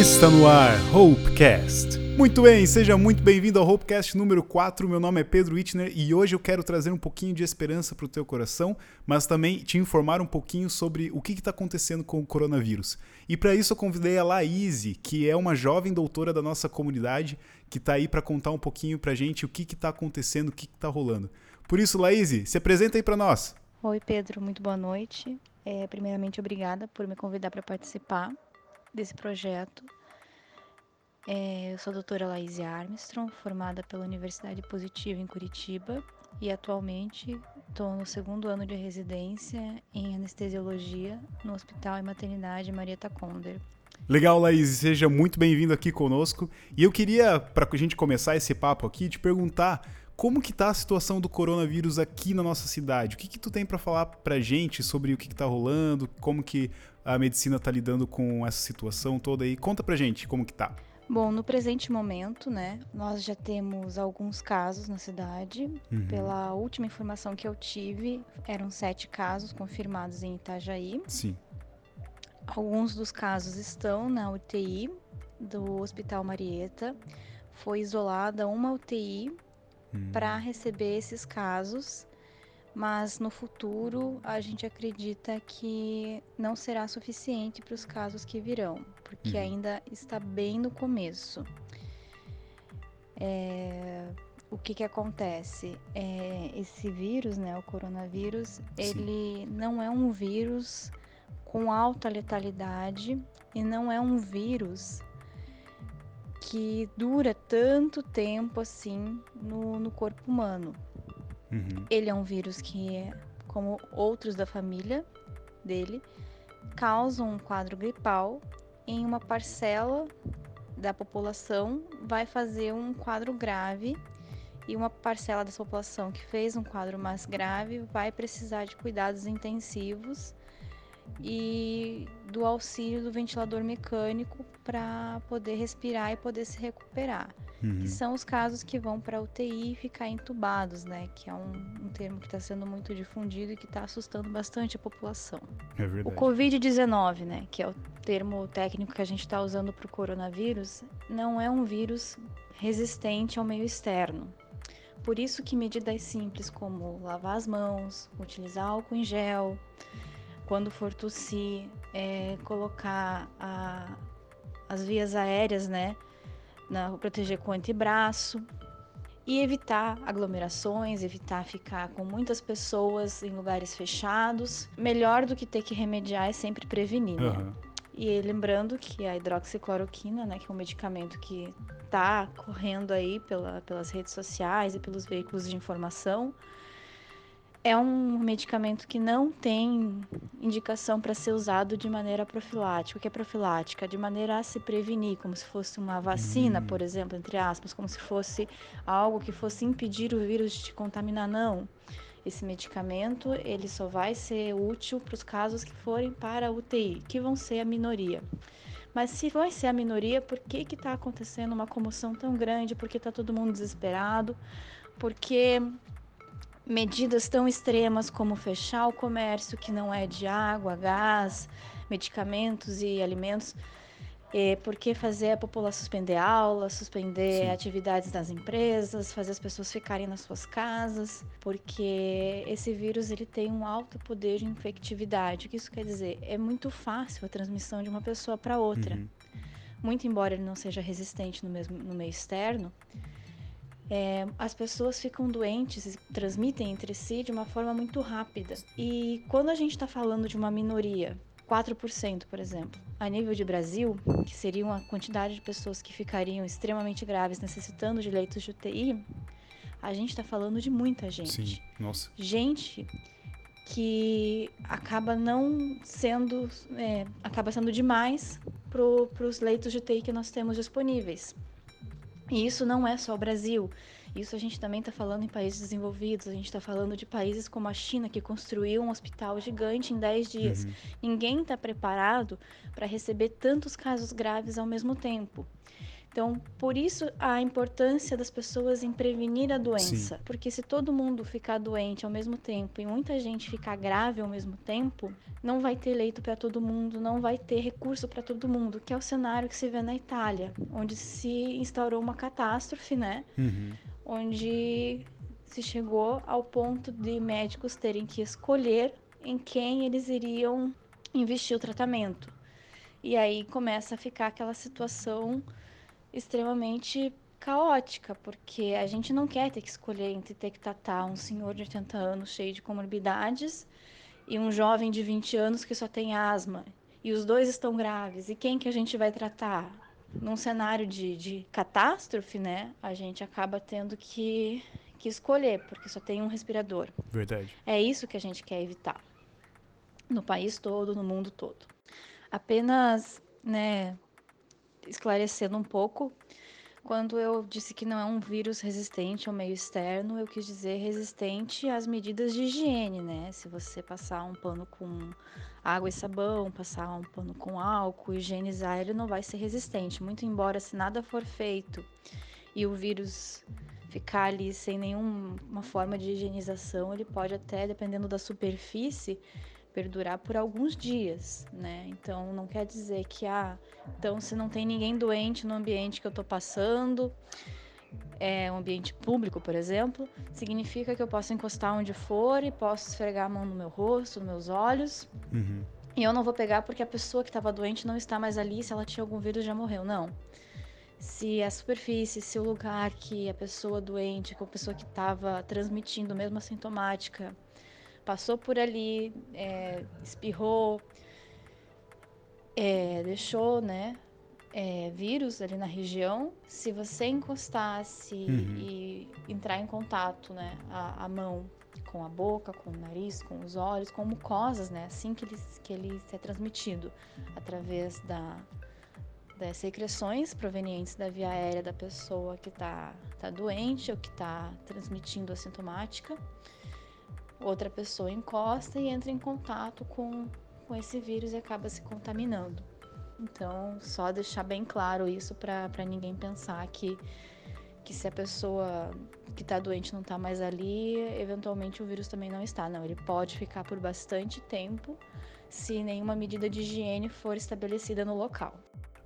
Está no ar, Hopecast. Muito bem, seja muito bem-vindo ao Hopecast número 4. Meu nome é Pedro Wittner e hoje eu quero trazer um pouquinho de esperança para o teu coração, mas também te informar um pouquinho sobre o que está acontecendo com o coronavírus. E para isso eu convidei a Laís, que é uma jovem doutora da nossa comunidade, que está aí para contar um pouquinho para a gente o que está acontecendo, o que está rolando. Por isso, Laís, se apresenta aí para nós. Oi, Pedro, muito boa noite. É, primeiramente, obrigada por me convidar para participar desse projeto. É, eu sou a doutora Laís Armstrong, formada pela Universidade Positiva em Curitiba e atualmente estou no segundo ano de residência em anestesiologia no Hospital e Maternidade Marieta Conder. Legal, Laís, seja muito bem-vindo aqui conosco. E eu queria, para a gente começar esse papo aqui, te perguntar como que tá a situação do coronavírus aqui na nossa cidade? O que que tu tem para falar pra gente sobre o que que tá rolando, como que a medicina tá lidando com essa situação toda aí? Conta pra gente como que tá. Bom, no presente momento, né, nós já temos alguns casos na cidade. Uhum. Pela última informação que eu tive, eram sete casos confirmados em Itajaí. Sim. Alguns dos casos estão na UTI do Hospital Marieta. Foi isolada uma UTI uhum. para receber esses casos mas no futuro a gente acredita que não será suficiente para os casos que virão, porque uhum. ainda está bem no começo. É, o que, que acontece? É, esse vírus, né, o coronavírus, Sim. ele não é um vírus com alta letalidade e não é um vírus que dura tanto tempo assim no, no corpo humano. Uhum. Ele é um vírus que, como outros da família dele, causa um quadro gripal em uma parcela da população vai fazer um quadro grave e uma parcela dessa população que fez um quadro mais grave vai precisar de cuidados intensivos e do auxílio do ventilador mecânico para poder respirar e poder se recuperar. Uhum. Que são os casos que vão para UTI e ficar entubados, né? Que é um, um termo que está sendo muito difundido e que está assustando bastante a população. É verdade. O Covid-19, né? Que é o termo técnico que a gente está usando para o coronavírus, não é um vírus resistente ao meio externo. Por isso que medidas simples como lavar as mãos, utilizar álcool em gel, quando for tossir, é, colocar a, as vias aéreas, né? Na, proteger com antebraço e evitar aglomerações, evitar ficar com muitas pessoas em lugares fechados. Melhor do que ter que remediar é sempre prevenir, né? Uhum. E lembrando que a hidroxicloroquina, né, que é um medicamento que está correndo aí pela, pelas redes sociais e pelos veículos de informação, é um medicamento que não tem indicação para ser usado de maneira profilática. O que é profilática? De maneira a se prevenir, como se fosse uma vacina, hum. por exemplo, entre aspas, como se fosse algo que fosse impedir o vírus de te contaminar. Não. Esse medicamento ele só vai ser útil para os casos que forem para a UTI, que vão ser a minoria. Mas se vai ser a minoria, por que está acontecendo uma comoção tão grande? Por que está todo mundo desesperado? Porque medidas tão extremas como fechar o comércio que não é de água, gás, medicamentos e alimentos, é, porque fazer a população suspender aulas, suspender Sim. atividades das empresas, fazer as pessoas ficarem nas suas casas, porque esse vírus ele tem um alto poder de infectividade. O que isso quer dizer? É muito fácil a transmissão de uma pessoa para outra. Uhum. Muito embora ele não seja resistente no, mesmo, no meio externo, é, as pessoas ficam doentes e transmitem entre si de uma forma muito rápida. E quando a gente está falando de uma minoria, 4%, por exemplo, a nível de Brasil, que seria uma quantidade de pessoas que ficariam extremamente graves, necessitando de leitos de UTI, a gente está falando de muita gente. Sim, nossa. Gente que acaba não sendo, é, acaba sendo demais para os leitos de UTI que nós temos disponíveis. E isso não é só o Brasil. Isso a gente também está falando em países desenvolvidos, a gente está falando de países como a China, que construiu um hospital gigante em 10 dias. Uhum. Ninguém está preparado para receber tantos casos graves ao mesmo tempo. Então, por isso a importância das pessoas em prevenir a doença. Sim. Porque se todo mundo ficar doente ao mesmo tempo e muita gente ficar grave ao mesmo tempo, não vai ter leito para todo mundo, não vai ter recurso para todo mundo, que é o cenário que se vê na Itália, onde se instaurou uma catástrofe, né? Uhum. Onde se chegou ao ponto de médicos terem que escolher em quem eles iriam investir o tratamento. E aí começa a ficar aquela situação extremamente caótica, porque a gente não quer ter que escolher entre ter que tratar um senhor de 80 anos cheio de comorbidades e um jovem de 20 anos que só tem asma. E os dois estão graves. E quem que a gente vai tratar? Num cenário de, de catástrofe, né? A gente acaba tendo que, que escolher, porque só tem um respirador. Verdade. É isso que a gente quer evitar. No país todo, no mundo todo. Apenas, né, esclarecendo um pouco, quando eu disse que não é um vírus resistente ao meio externo, eu quis dizer resistente às medidas de higiene, né? Se você passar um pano com água e sabão, passar um pano com álcool, higienizar, ele não vai ser resistente. Muito embora, se nada for feito e o vírus ficar ali sem nenhuma forma de higienização, ele pode até, dependendo da superfície, perdurar por alguns dias, né? Então não quer dizer que ah, então se não tem ninguém doente no ambiente que eu estou passando, é um ambiente público, por exemplo, significa que eu posso encostar onde for e posso esfregar a mão no meu rosto, nos meus olhos. Uhum. E eu não vou pegar porque a pessoa que estava doente não está mais ali, se ela tinha algum vírus já morreu. Não. Se a superfície, se o lugar que a pessoa doente, que a pessoa que estava transmitindo, mesmo assintomática, passou por ali, é, espirrou, é, deixou, né, é, vírus ali na região, se você encostasse Uhum. e entrar em contato, né, a, a mão com a boca, com o nariz, com os olhos, com mucosas, né, assim que ele, que ele é transmitido, através da, das secreções provenientes da via aérea da pessoa que está tá doente ou que está transmitindo assintomática, outra pessoa encosta e entra em contato com, com esse vírus e acaba se contaminando. Então, só deixar bem claro isso para ninguém pensar que, que se a pessoa que está doente não está mais ali, eventualmente o vírus também não está. Não, ele pode ficar por bastante tempo se nenhuma medida de higiene for estabelecida no local.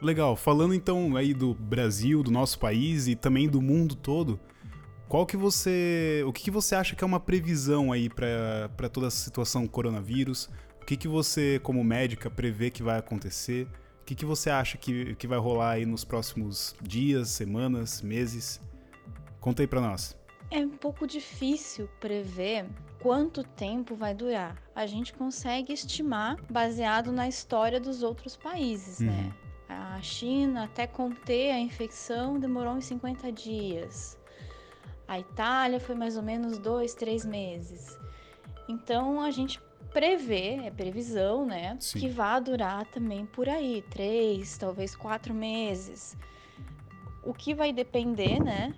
Legal. Falando então aí do Brasil, do nosso país e também do mundo todo, qual que você, o que, que você acha que é uma previsão aí para toda essa situação coronavírus? O que, que você, como médica, prevê que vai acontecer? O que, que você acha que, que vai rolar aí nos próximos dias, semanas, meses? Conta aí pra nós. É um pouco difícil prever quanto tempo vai durar. A gente consegue estimar baseado na história dos outros países, Uhum. né? A China, até conter a infecção, demorou uns 50 dias. A Itália foi mais ou menos dois, três meses. Então a gente prevê, é previsão, né? Sim. Que vai durar também por aí, três, talvez quatro meses. O que vai depender, né?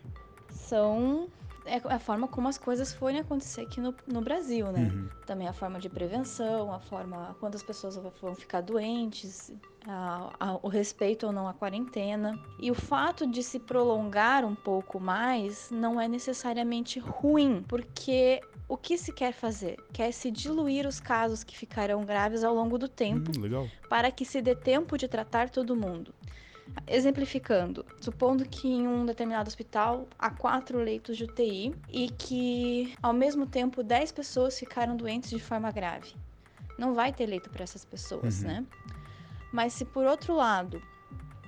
São é a forma como as coisas forem acontecer aqui no, no Brasil, né? Uhum. Também a forma de prevenção, a forma quando as pessoas vão ficar doentes, a- a- o respeito ou não à quarentena. E o fato de se prolongar um pouco mais não é necessariamente ruim, porque o que se quer fazer? Quer se diluir os casos que ficarão graves ao longo do tempo Hum, para que se dê tempo de tratar todo mundo. Exemplificando, supondo que em um determinado hospital há quatro leitos de UTI e que, ao mesmo tempo, 10 pessoas ficaram doentes de forma grave. Não vai ter leito para essas pessoas, Uhum. né? Mas se, por outro lado,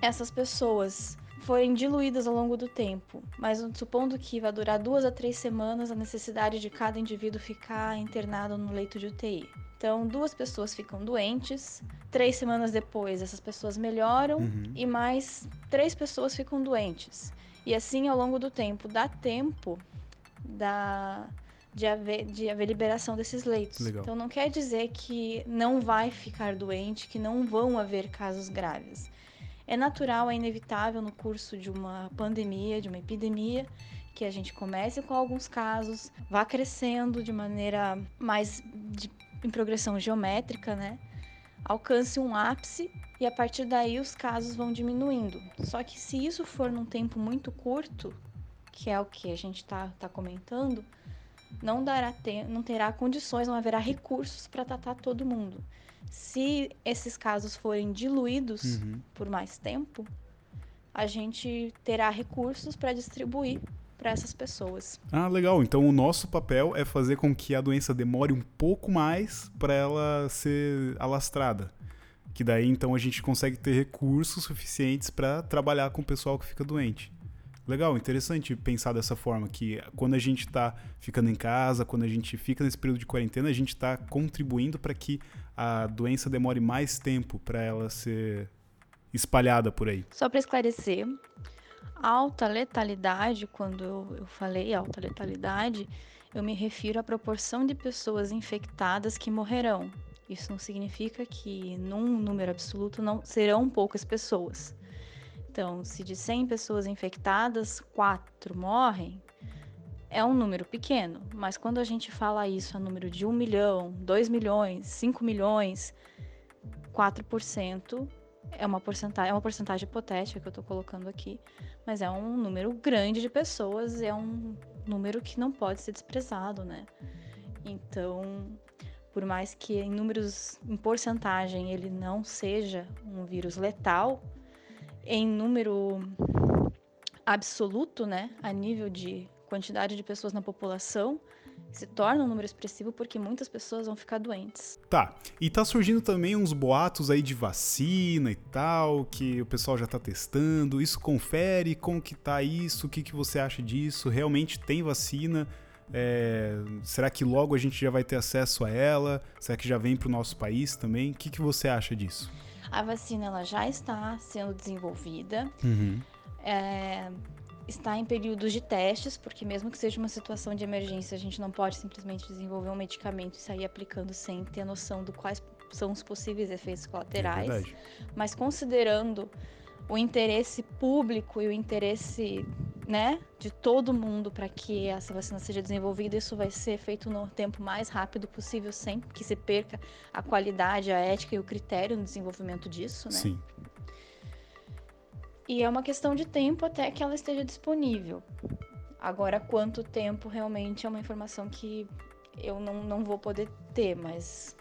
essas pessoas forem diluídas ao longo do tempo, mas supondo que vai durar duas a três semanas a necessidade de cada indivíduo ficar internado no leito de UTI. Então, duas pessoas ficam doentes, três semanas depois essas pessoas melhoram Uhum. e mais três pessoas ficam doentes. E assim, ao longo do tempo, dá tempo da, de, haver, de haver liberação desses leitos. Legal. Então, não quer dizer que não vai ficar doente, que não vão haver casos graves. É natural, é inevitável no curso de uma pandemia, de uma epidemia, que a gente comece com alguns casos, vá crescendo de maneira mais de- em progressão geométrica, né? alcance um ápice e a partir daí os casos vão diminuindo. Só que se isso for num tempo muito curto, que é o que a gente está tá comentando, não, dará te não terá condições, não haverá recursos para tratar todo mundo. Se esses casos forem diluídos uhum. por mais tempo, a gente terá recursos para distribuir para essas pessoas. Ah, legal. Então o nosso papel é fazer com que a doença demore um pouco mais para ela ser alastrada. Que daí então a gente consegue ter recursos suficientes para trabalhar com o pessoal que fica doente. Legal, interessante pensar dessa forma, que quando a gente está ficando em casa, quando a gente fica nesse período de quarentena, a gente está contribuindo para que a doença demore mais tempo para ela ser espalhada por aí. Só para esclarecer, alta letalidade, quando eu falei alta letalidade, eu me refiro à proporção de pessoas infectadas que morrerão. Isso não significa que num número absoluto não serão poucas pessoas. Então, se de 100 pessoas infectadas, 4 morrem, é um número pequeno. Mas quando a gente fala isso a número de 1 milhão, 2 milhões, 5 milhões, 4% é uma porcentagem, é uma porcentagem hipotética que eu estou colocando aqui, mas é um número grande de pessoas, é um número que não pode ser desprezado, né? Então, por mais que em números, em porcentagem, ele não seja um vírus letal, em número absoluto, né, a nível de quantidade de pessoas na população, se torna um número expressivo porque muitas pessoas vão ficar doentes. Tá. E tá surgindo também uns boatos aí de vacina e tal, que o pessoal já tá testando. Isso confere como que tá isso? O que, que você acha disso? Realmente tem vacina? É... será que logo a gente já vai ter acesso a ela? Será que já vem para o nosso país também? O que, que você acha disso? A vacina ela já está sendo desenvolvida. Uhum. É, está em períodos de testes, porque mesmo que seja uma situação de emergência, a gente não pode simplesmente desenvolver um medicamento e sair aplicando sem ter noção do quais são os possíveis efeitos colaterais. É Mas considerando o interesse público e o interesse né, de todo mundo para que essa vacina seja desenvolvida, isso vai ser feito no tempo mais rápido possível, sem que se perca a qualidade, a ética e o critério no desenvolvimento disso, né? Sim. E é uma questão de tempo até que ela esteja disponível. Agora, quanto tempo realmente é uma informação que eu não, não vou poder ter, mas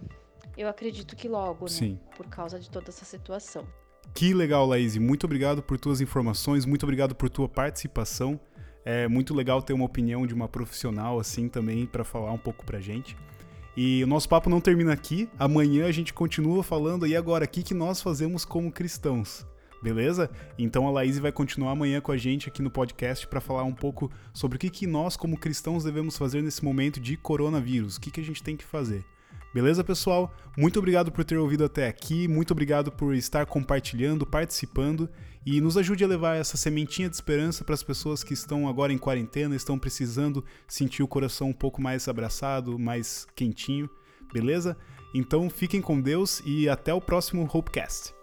eu acredito que logo, né? Sim. Por causa de toda essa situação. Que legal, Laís. Muito obrigado por tuas informações, muito obrigado por tua participação. É muito legal ter uma opinião de uma profissional assim também para falar um pouco pra gente. E o nosso papo não termina aqui. Amanhã a gente continua falando e agora o que, que nós fazemos como cristãos. Beleza? Então a Laís vai continuar amanhã com a gente aqui no podcast para falar um pouco sobre o que, que nós, como cristãos, devemos fazer nesse momento de coronavírus. O que, que a gente tem que fazer. Beleza, pessoal? Muito obrigado por ter ouvido até aqui, muito obrigado por estar compartilhando, participando e nos ajude a levar essa sementinha de esperança para as pessoas que estão agora em quarentena, estão precisando sentir o coração um pouco mais abraçado, mais quentinho, beleza? Então fiquem com Deus e até o próximo Hopecast.